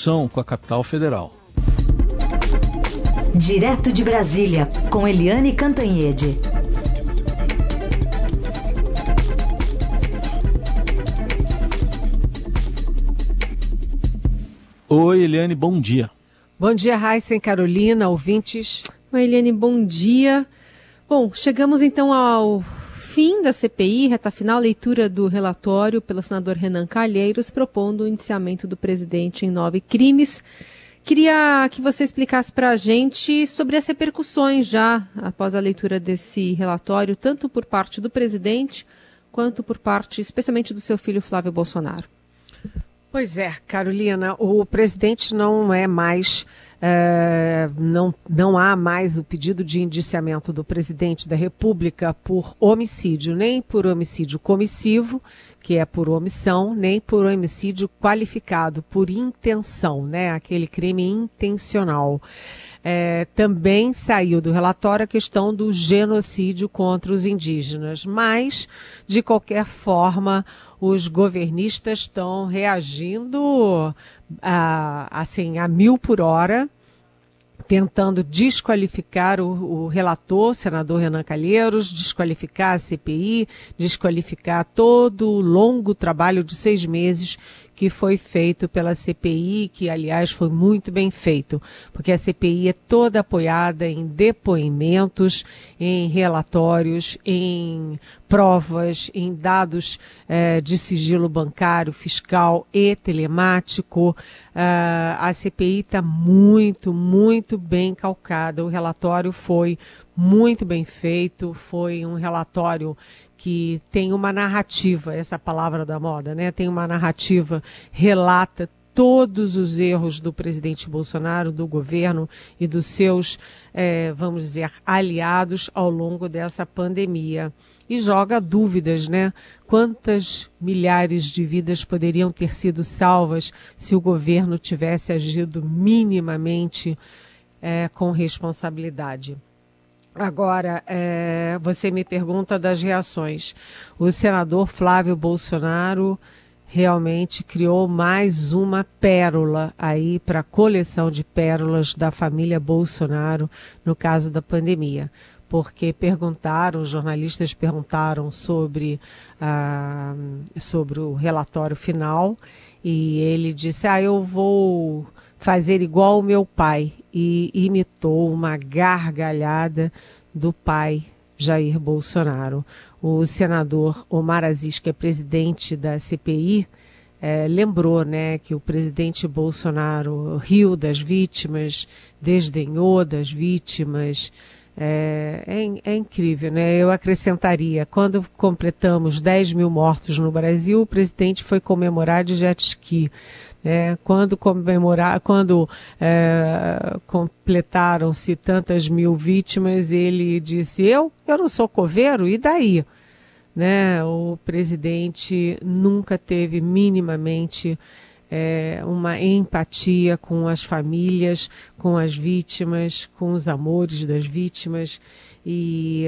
conexão com a capital federal. Direto de Brasília, com Eliane Cantanhede. Oi, Eliane, bom dia. Bom dia, Raíssa e Carolina, ouvintes. Oi, Eliane, bom dia. Bom, chegamos então ao fim da CPI, reta final, leitura do relatório pelo senador Renan Calheiros, propondo o indiciamento do presidente em nove crimes. Queria que você explicasse para a gente sobre as repercussões já após a leitura desse relatório, tanto por parte do presidente quanto por parte, especialmente do seu filho Flávio Bolsonaro. Pois é, Carolina, o presidente não é mais é, não, não há mais o pedido de indiciamento do presidente da República por homicídio, nem por homicídio comissivo, que é por omissão, nem por homicídio qualificado, por intenção, né? Aquele crime intencional. É, também saiu do relatório a questão do genocídio contra os indígenas, mas, de qualquer forma, os governistas estão reagindo a, assim, a mil por hora, tentando desqualificar o, o relator, o senador Renan Calheiros, desqualificar a CPI, desqualificar todo o longo trabalho de seis meses que foi feito pela CPI, que aliás foi muito bem feito, porque a CPI é toda apoiada em depoimentos, em relatórios, em provas, em dados eh, de sigilo bancário, fiscal e telemático. Uh, a CPI está muito, muito bem calcada. O relatório foi muito bem feito, foi um relatório que tem uma narrativa, essa palavra da moda, né? Tem uma narrativa, relata todos os erros do presidente Bolsonaro, do governo e dos seus, é, vamos dizer, aliados ao longo dessa pandemia. E joga dúvidas, né? Quantas milhares de vidas poderiam ter sido salvas se o governo tivesse agido minimamente é, com responsabilidade? Agora, é, você me pergunta das reações. O senador Flávio Bolsonaro realmente criou mais uma pérola aí para a coleção de pérolas da família Bolsonaro no caso da pandemia. Porque perguntaram, os jornalistas perguntaram sobre, ah, sobre o relatório final e ele disse: Ah, eu vou fazer igual o meu pai e imitou uma gargalhada do pai Jair Bolsonaro. O senador Omar Aziz, que é presidente da CPI, é, lembrou né, que o presidente Bolsonaro riu das vítimas, desdenhou das vítimas. É, é, é, incrível, né? Eu acrescentaria, quando completamos 10 mil mortos no Brasil, o presidente foi comemorar de jet ski. É, quando comemorar, quando é, completaram-se tantas mil vítimas, ele disse: eu, eu não sou coveiro, e daí? Né? O presidente nunca teve minimamente é, uma empatia com as famílias, com as vítimas, com os amores das vítimas e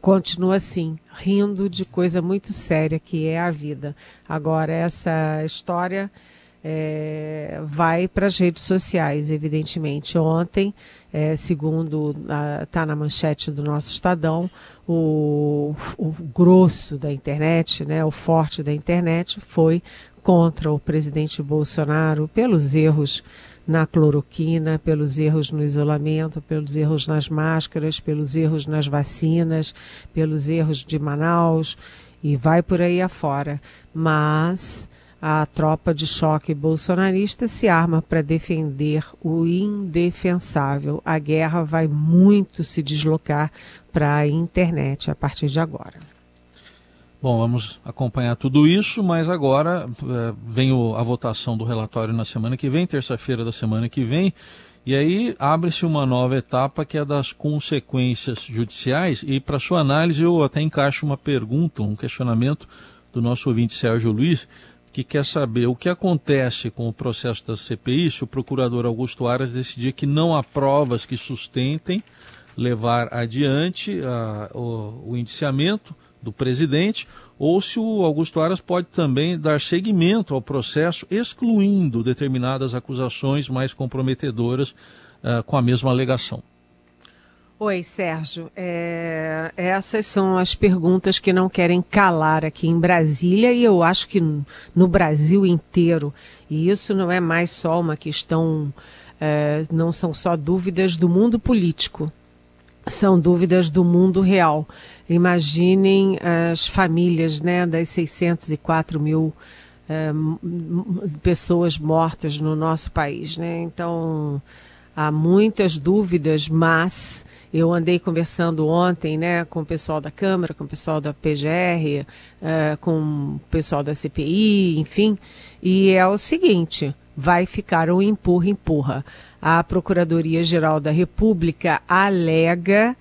continua assim, rindo de coisa muito séria que é a vida. Agora, essa história é, vai para as redes sociais, evidentemente. Ontem, é, segundo está na manchete do nosso Estadão, o, o grosso da internet, né, o forte da internet, foi contra o presidente Bolsonaro pelos erros na cloroquina, pelos erros no isolamento, pelos erros nas máscaras, pelos erros nas vacinas, pelos erros de Manaus e vai por aí afora. Mas a tropa de choque bolsonarista se arma para defender o indefensável. A guerra vai muito se deslocar para a internet a partir de agora. Bom, vamos acompanhar tudo isso, mas agora é, vem o, a votação do relatório na semana que vem, terça-feira da semana que vem, e aí abre-se uma nova etapa que é das consequências judiciais. E para sua análise, eu até encaixo uma pergunta, um questionamento do nosso ouvinte Sérgio Luiz, que quer saber o que acontece com o processo da CPI se o procurador Augusto Aras decidir que não há provas que sustentem levar adiante a, o, o indiciamento do presidente, ou se o Augusto Aras pode também dar seguimento ao processo, excluindo determinadas acusações mais comprometedoras uh, com a mesma alegação. Oi, Sérgio. É, essas são as perguntas que não querem calar aqui em Brasília e eu acho que no Brasil inteiro. E isso não é mais só uma questão, é, não são só dúvidas do mundo político, são dúvidas do mundo real. Imaginem as famílias né, das 604 mil é, pessoas mortas no nosso país. Né? Então, há muitas dúvidas, mas eu andei conversando ontem né, com o pessoal da Câmara, com o pessoal da PGR, é, com o pessoal da CPI, enfim, e é o seguinte: vai ficar um empurra-empurra. A Procuradoria-Geral da República alega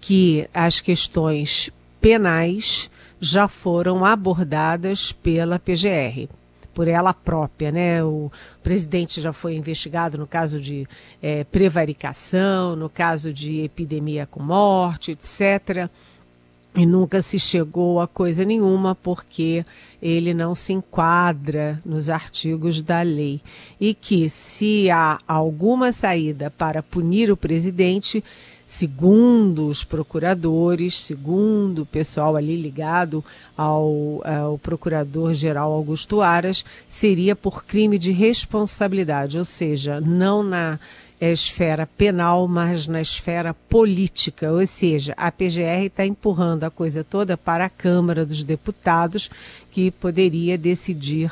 que as questões penais já foram abordadas pela PGR por ela própria, né? O presidente já foi investigado no caso de é, prevaricação, no caso de epidemia com morte, etc. E nunca se chegou a coisa nenhuma porque ele não se enquadra nos artigos da lei. E que, se há alguma saída para punir o presidente, segundo os procuradores, segundo o pessoal ali ligado ao, ao procurador-geral Augusto Aras, seria por crime de responsabilidade, ou seja, não na esfera penal, mas na esfera política, ou seja, a PGR está empurrando a coisa toda para a Câmara dos Deputados, que poderia decidir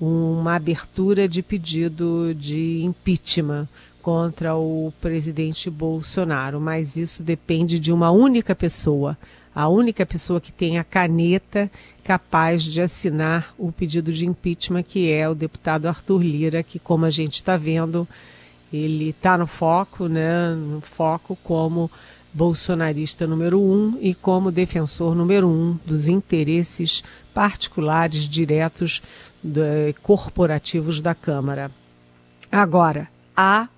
uma abertura de pedido de impeachment contra o presidente Bolsonaro, mas isso depende de uma única pessoa, a única pessoa que tem a caneta capaz de assinar o pedido de impeachment, que é o deputado Arthur Lira, que, como a gente está vendo, ele está no foco, né, no foco como bolsonarista número um e como defensor número um dos interesses particulares diretos de, corporativos da Câmara. Agora, há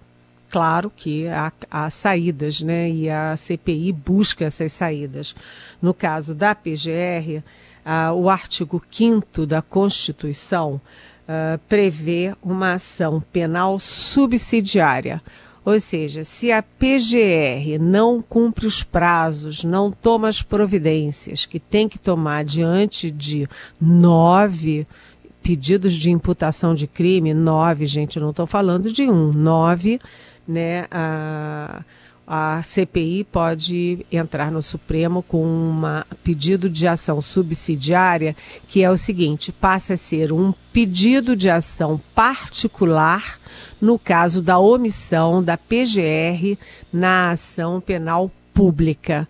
claro que há, há, saídas, né? E a CPI busca essas saídas. No caso da PGR, o artigo 5 da Constituição uh, prevê uma ação penal subsidiária. Ou seja, se a PGR não cumpre os prazos, não toma as providências que tem que tomar diante de nove pedidos de imputação de crime, nove, gente, não estou falando de um, nove né, a, a CPI pode entrar no Supremo com um pedido de ação subsidiária, que é o seguinte: passa a ser um pedido de ação particular no caso da omissão da PGR na ação penal pública.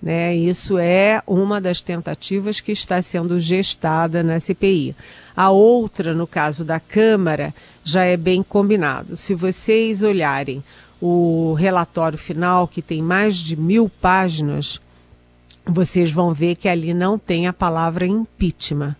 Né? Isso é uma das tentativas que está sendo gestada na CPI. A outra, no caso da Câmara, já é bem combinado. Se vocês olharem o relatório final, que tem mais de mil páginas, vocês vão ver que ali não tem a palavra impeachment.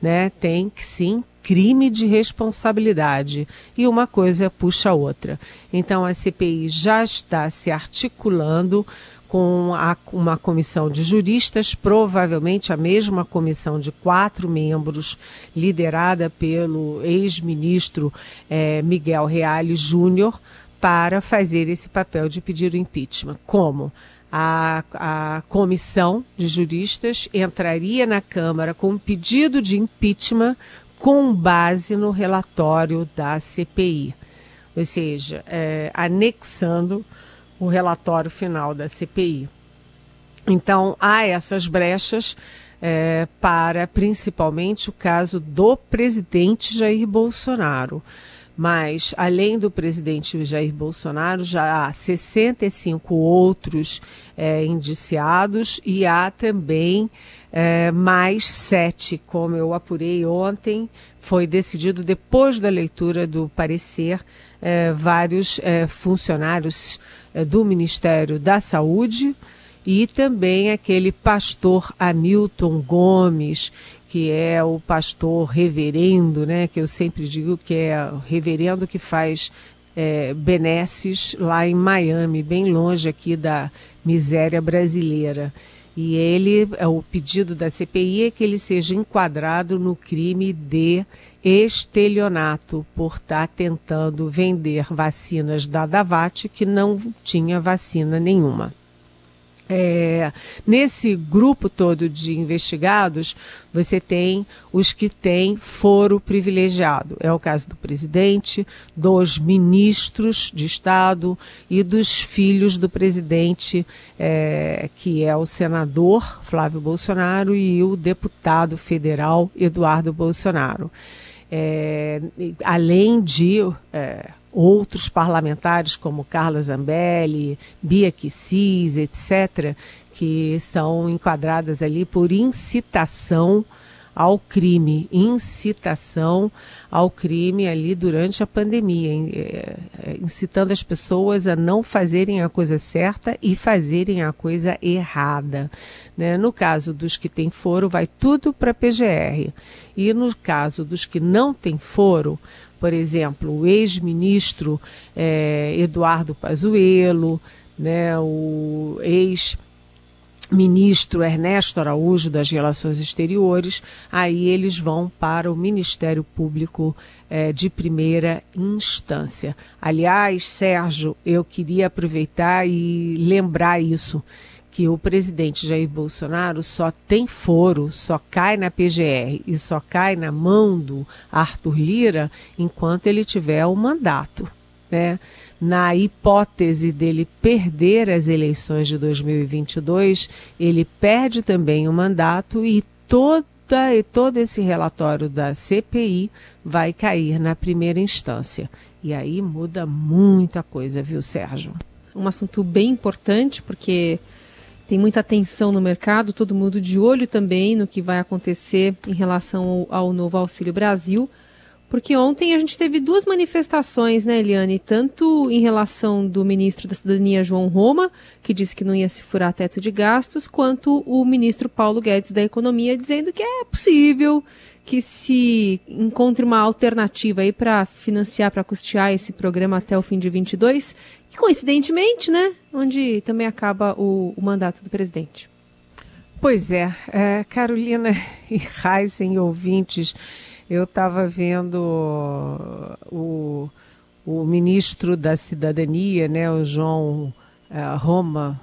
Né? Tem que sim crime de responsabilidade e uma coisa puxa a outra. Então a CPI já está se articulando com a, uma comissão de juristas, provavelmente a mesma comissão de quatro membros, liderada pelo ex-ministro eh, Miguel Reale Júnior, para fazer esse papel de pedir o impeachment. Como? A, a comissão de juristas entraria na Câmara com um pedido de impeachment com base no relatório da CPI, ou seja, eh, anexando o relatório final da CPI. Então, há essas brechas é, para principalmente o caso do presidente Jair Bolsonaro. Mas, além do presidente Jair Bolsonaro, já há 65 outros é, indiciados e há também é, mais sete, como eu apurei ontem, foi decidido depois da leitura do parecer, é, vários é, funcionários é, do Ministério da Saúde e também aquele pastor Hamilton Gomes, que é o pastor reverendo, né, que eu sempre digo que é o reverendo que faz é, benesses lá em Miami, bem longe aqui da miséria brasileira. E ele, é, o pedido da CPI é que ele seja enquadrado no crime de estelionato por estar tá tentando vender vacinas da Davat que não tinha vacina nenhuma. É, nesse grupo todo de investigados, você tem os que têm foro privilegiado. É o caso do presidente, dos ministros de Estado e dos filhos do presidente, é, que é o senador Flávio Bolsonaro e o deputado federal Eduardo Bolsonaro. É, além de é, outros parlamentares como Carla Zambelli, Bia Kicis, etc., que estão enquadradas ali por incitação ao crime, incitação ao crime ali durante a pandemia, é, é, incitando as pessoas a não fazerem a coisa certa e fazerem a coisa errada. Né? No caso dos que têm foro, vai tudo para a PGR. E no caso dos que não têm foro, por exemplo, o ex-ministro é, Eduardo Pazuello, né, o ex ministro Ernesto Araújo das Relações Exteriores, aí eles vão para o Ministério Público é, de primeira instância. Aliás, Sérgio, eu queria aproveitar e lembrar isso que o presidente Jair Bolsonaro só tem foro, só cai na PGR e só cai na mão do Arthur Lira enquanto ele tiver o mandato. Né? Na hipótese dele perder as eleições de 2022, ele perde também o mandato e toda, todo esse relatório da CPI vai cair na primeira instância. E aí muda muita coisa, viu, Sérgio? Um assunto bem importante, porque tem muita tensão no mercado, todo mundo de olho também no que vai acontecer em relação ao, ao novo Auxílio Brasil. Porque ontem a gente teve duas manifestações, né, Eliane? Tanto em relação do ministro da Cidadania, João Roma, que disse que não ia se furar teto de gastos, quanto o ministro Paulo Guedes da Economia, dizendo que é possível que se encontre uma alternativa aí para financiar, para custear esse programa até o fim de 22 que coincidentemente, né, onde também acaba o, o mandato do presidente. Pois é, é Carolina e Heisen, ouvintes, eu estava vendo o, o ministro da Cidadania, né, o João é, Roma,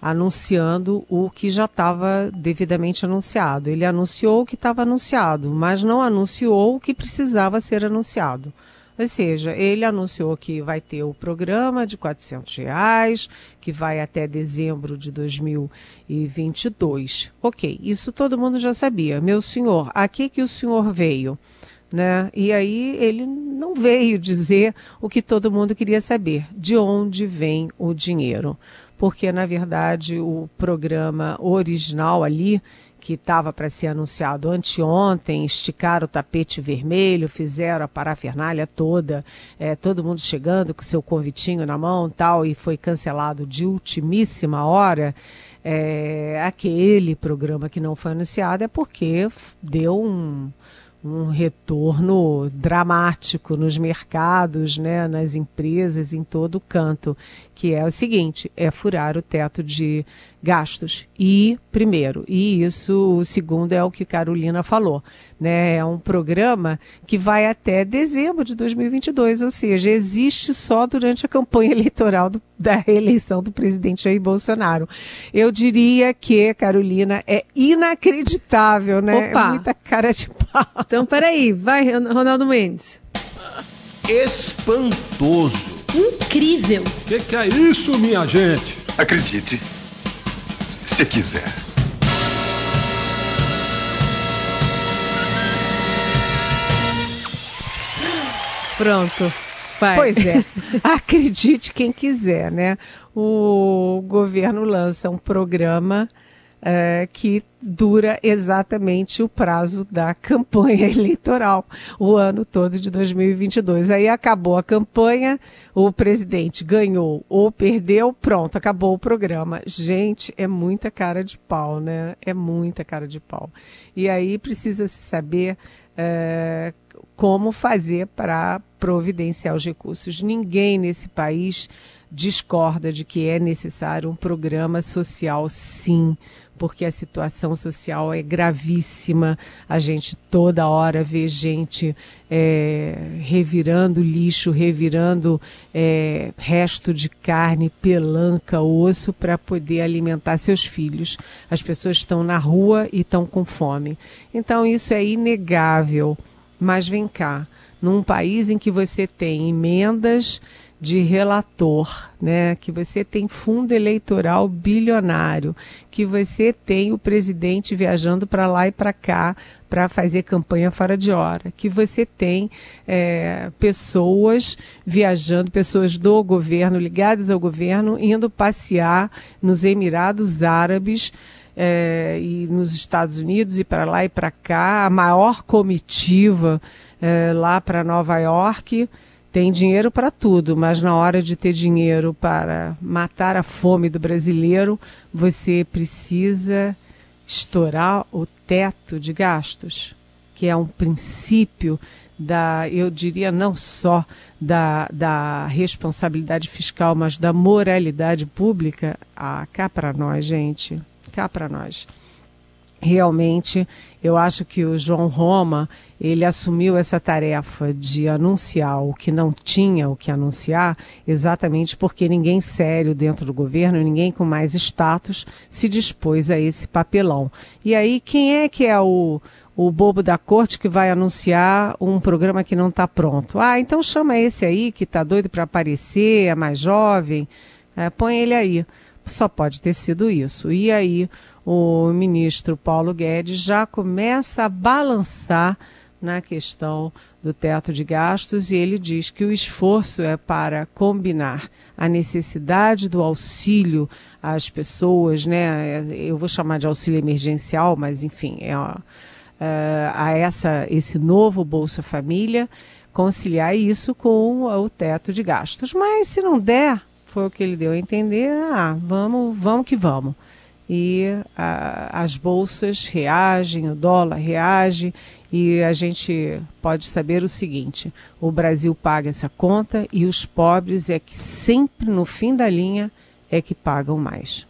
anunciando o que já estava devidamente anunciado. Ele anunciou o que estava anunciado, mas não anunciou o que precisava ser anunciado. Ou seja, ele anunciou que vai ter o programa de R$ reais, que vai até dezembro de 2022. Ok, isso todo mundo já sabia. Meu senhor, a que, que o senhor veio? Né? E aí ele não veio dizer o que todo mundo queria saber, de onde vem o dinheiro. Porque, na verdade, o programa original ali que estava para ser anunciado anteontem, esticaram o tapete vermelho, fizeram a parafernália toda, é, todo mundo chegando com seu convitinho na mão tal, e foi cancelado de ultimíssima hora. É, aquele programa que não foi anunciado é porque deu um, um retorno dramático nos mercados, né, nas empresas, em todo canto, que é o seguinte, é furar o teto de gastos. E, primeiro, e isso, o segundo é o que Carolina falou, né? É um programa que vai até dezembro de 2022, ou seja, existe só durante a campanha eleitoral do, da reeleição do presidente Jair Bolsonaro. Eu diria que, Carolina, é inacreditável, né? Opa. É muita cara de pau. Então, peraí, vai, Ronaldo Mendes. Espantoso. Incrível. O que, que é isso, minha gente? Acredite se quiser. Pronto. Vai. Pois é. Acredite quem quiser, né? O governo lança um programa é, que dura exatamente o prazo da campanha eleitoral, o ano todo de 2022. Aí acabou a campanha, o presidente ganhou ou perdeu, pronto, acabou o programa. Gente, é muita cara de pau, né? É muita cara de pau. E aí precisa se saber é, como fazer para providenciar os recursos. Ninguém nesse país discorda de que é necessário um programa social, sim, porque a situação social é gravíssima. A gente toda hora vê gente é, revirando lixo, revirando é, resto de carne, pelanca, osso para poder alimentar seus filhos. As pessoas estão na rua e estão com fome. Então isso é inegável. Mas vem cá, num país em que você tem emendas de relator, né? Que você tem fundo eleitoral bilionário, que você tem o presidente viajando para lá e para cá para fazer campanha fora de hora, que você tem é, pessoas viajando, pessoas do governo ligadas ao governo indo passear nos Emirados Árabes. É, e nos Estados Unidos e para lá e para cá, a maior comitiva é, lá para Nova York, tem dinheiro para tudo, mas na hora de ter dinheiro para matar a fome do brasileiro, você precisa estourar o teto de gastos, que é um princípio da, eu diria, não só da, da responsabilidade fiscal, mas da moralidade pública. Ah, cá para nós, gente, cá para nós realmente eu acho que o João Roma ele assumiu essa tarefa de anunciar o que não tinha o que anunciar exatamente porque ninguém sério dentro do governo ninguém com mais status se dispôs a esse papelão e aí quem é que é o o bobo da corte que vai anunciar um programa que não está pronto. Ah, então chama esse aí que está doido para aparecer, é mais jovem, é, põe ele aí. Só pode ter sido isso. E aí o ministro Paulo Guedes já começa a balançar na questão do teto de gastos e ele diz que o esforço é para combinar a necessidade do auxílio às pessoas, né? Eu vou chamar de auxílio emergencial, mas enfim, é, é a essa esse novo Bolsa Família conciliar isso com o teto de gastos. Mas se não der, foi o que ele deu a entender, ah, vamos, vamos que vamos e as bolsas reagem, o dólar reage e a gente pode saber o seguinte: o Brasil paga essa conta e os pobres é que sempre no fim da linha é que pagam mais.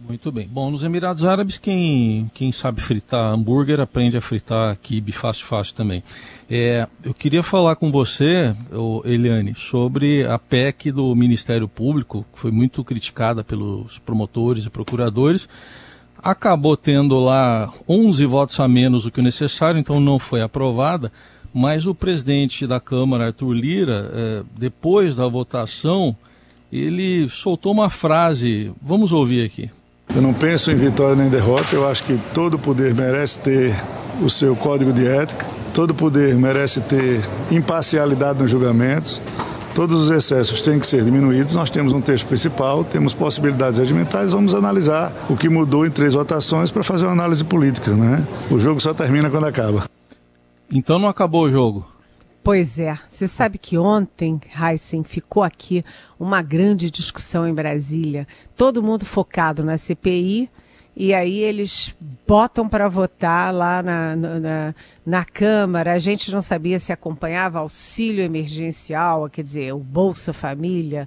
Muito bem. Bom, nos Emirados Árabes, quem, quem sabe fritar hambúrguer aprende a fritar quibe fácil, fácil também. É, eu queria falar com você, Eliane, sobre a PEC do Ministério Público, que foi muito criticada pelos promotores e procuradores. Acabou tendo lá 11 votos a menos do que o necessário, então não foi aprovada. Mas o presidente da Câmara, Arthur Lira, é, depois da votação, ele soltou uma frase. Vamos ouvir aqui. Eu não penso em vitória nem derrota, eu acho que todo poder merece ter o seu código de ética, todo poder merece ter imparcialidade nos julgamentos, todos os excessos têm que ser diminuídos. Nós temos um texto principal, temos possibilidades regimentais, vamos analisar o que mudou em três votações para fazer uma análise política. Né? O jogo só termina quando acaba. Então não acabou o jogo? Pois é, você sabe que ontem, Heisen, ficou aqui uma grande discussão em Brasília, todo mundo focado na CPI, e aí eles botam para votar lá na, na, na, Câmara. A gente não sabia se acompanhava auxílio emergencial, quer dizer, o Bolsa Família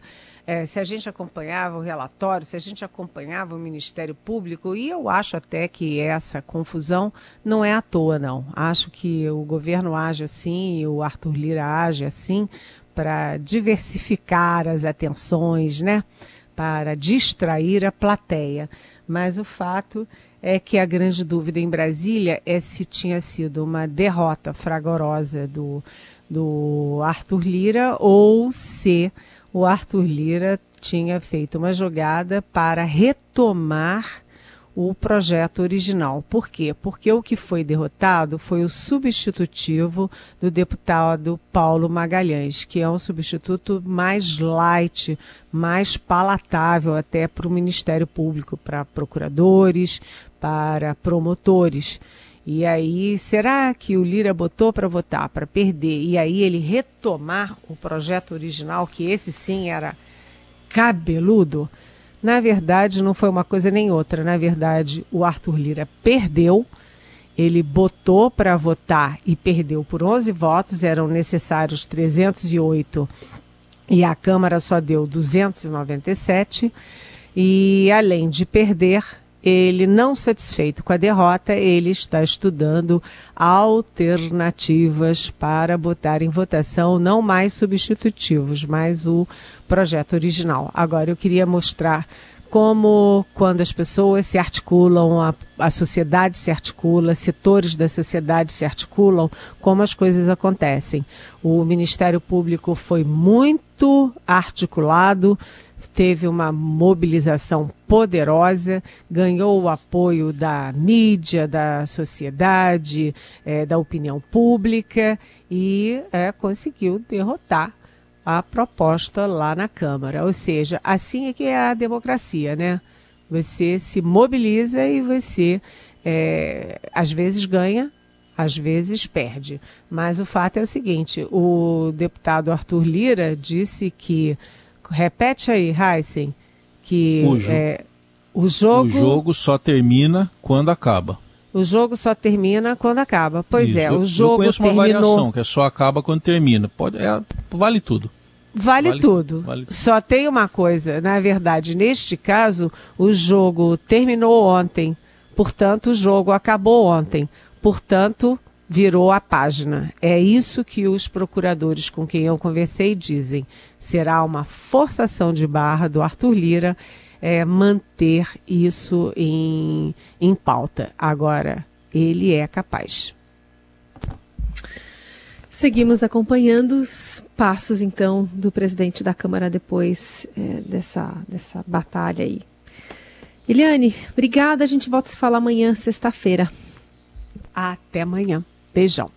é, se a gente acompanhava o relatório, se a gente acompanhava o Ministério Público, e eu acho até que essa confusão não é à toa, não. Acho que o governo age assim, o Arthur Lira age assim, para diversificar as atenções, né? para distrair a plateia. Mas o fato é que a grande dúvida em Brasília é se tinha sido uma derrota fragorosa do, do Arthur Lira ou se o Arthur Lira tinha feito uma jogada para retomar o projeto original. Por quê? Porque o que foi derrotado foi o substitutivo do deputado Paulo Magalhães, que é um substituto mais light, mais palatável até para o Ministério Público, para procuradores, para promotores. E aí, será que o Lira botou para votar, para perder, e aí ele retomar o projeto original, que esse sim era cabeludo? Na verdade, não foi uma coisa nem outra. Na verdade, o Arthur Lira perdeu ele botou para votar e perdeu por 11 votos, eram necessários 308 e a Câmara só deu 297. E além de perder, ele não satisfeito com a derrota, ele está estudando alternativas para botar em votação não mais substitutivos, mas o projeto original. Agora eu queria mostrar como quando as pessoas se articulam, a, a sociedade se articula, setores da sociedade se articulam, como as coisas acontecem. O Ministério Público foi muito articulado, teve uma mobilização poderosa, ganhou o apoio da mídia, da sociedade, é, da opinião pública e é, conseguiu derrotar a proposta lá na Câmara. Ou seja, assim é que é a democracia, né? Você se mobiliza e você é, às vezes ganha, às vezes perde. Mas o fato é o seguinte: o deputado Arthur Lira disse que repete aí, Heisen, que o, jo é, o jogo. O jogo só termina quando acaba. O jogo só termina quando acaba. Pois Isso. é, o jogo eu conheço terminou... uma variação, que é só acaba quando termina. Pode, é, vale tudo. Vale, vale tudo. Vale tudo. Só tem uma coisa, na verdade, neste caso, o jogo terminou ontem, portanto, o jogo acabou ontem. Portanto, virou a página. É isso que os procuradores com quem eu conversei dizem. Será uma forçação de barra do Arthur Lira é, manter isso em, em pauta. Agora, ele é capaz. Seguimos acompanhando os passos, então, do presidente da Câmara depois é, dessa, dessa batalha aí. Eliane, obrigada. A gente volta a se falar amanhã, sexta-feira. Até amanhã. Beijão.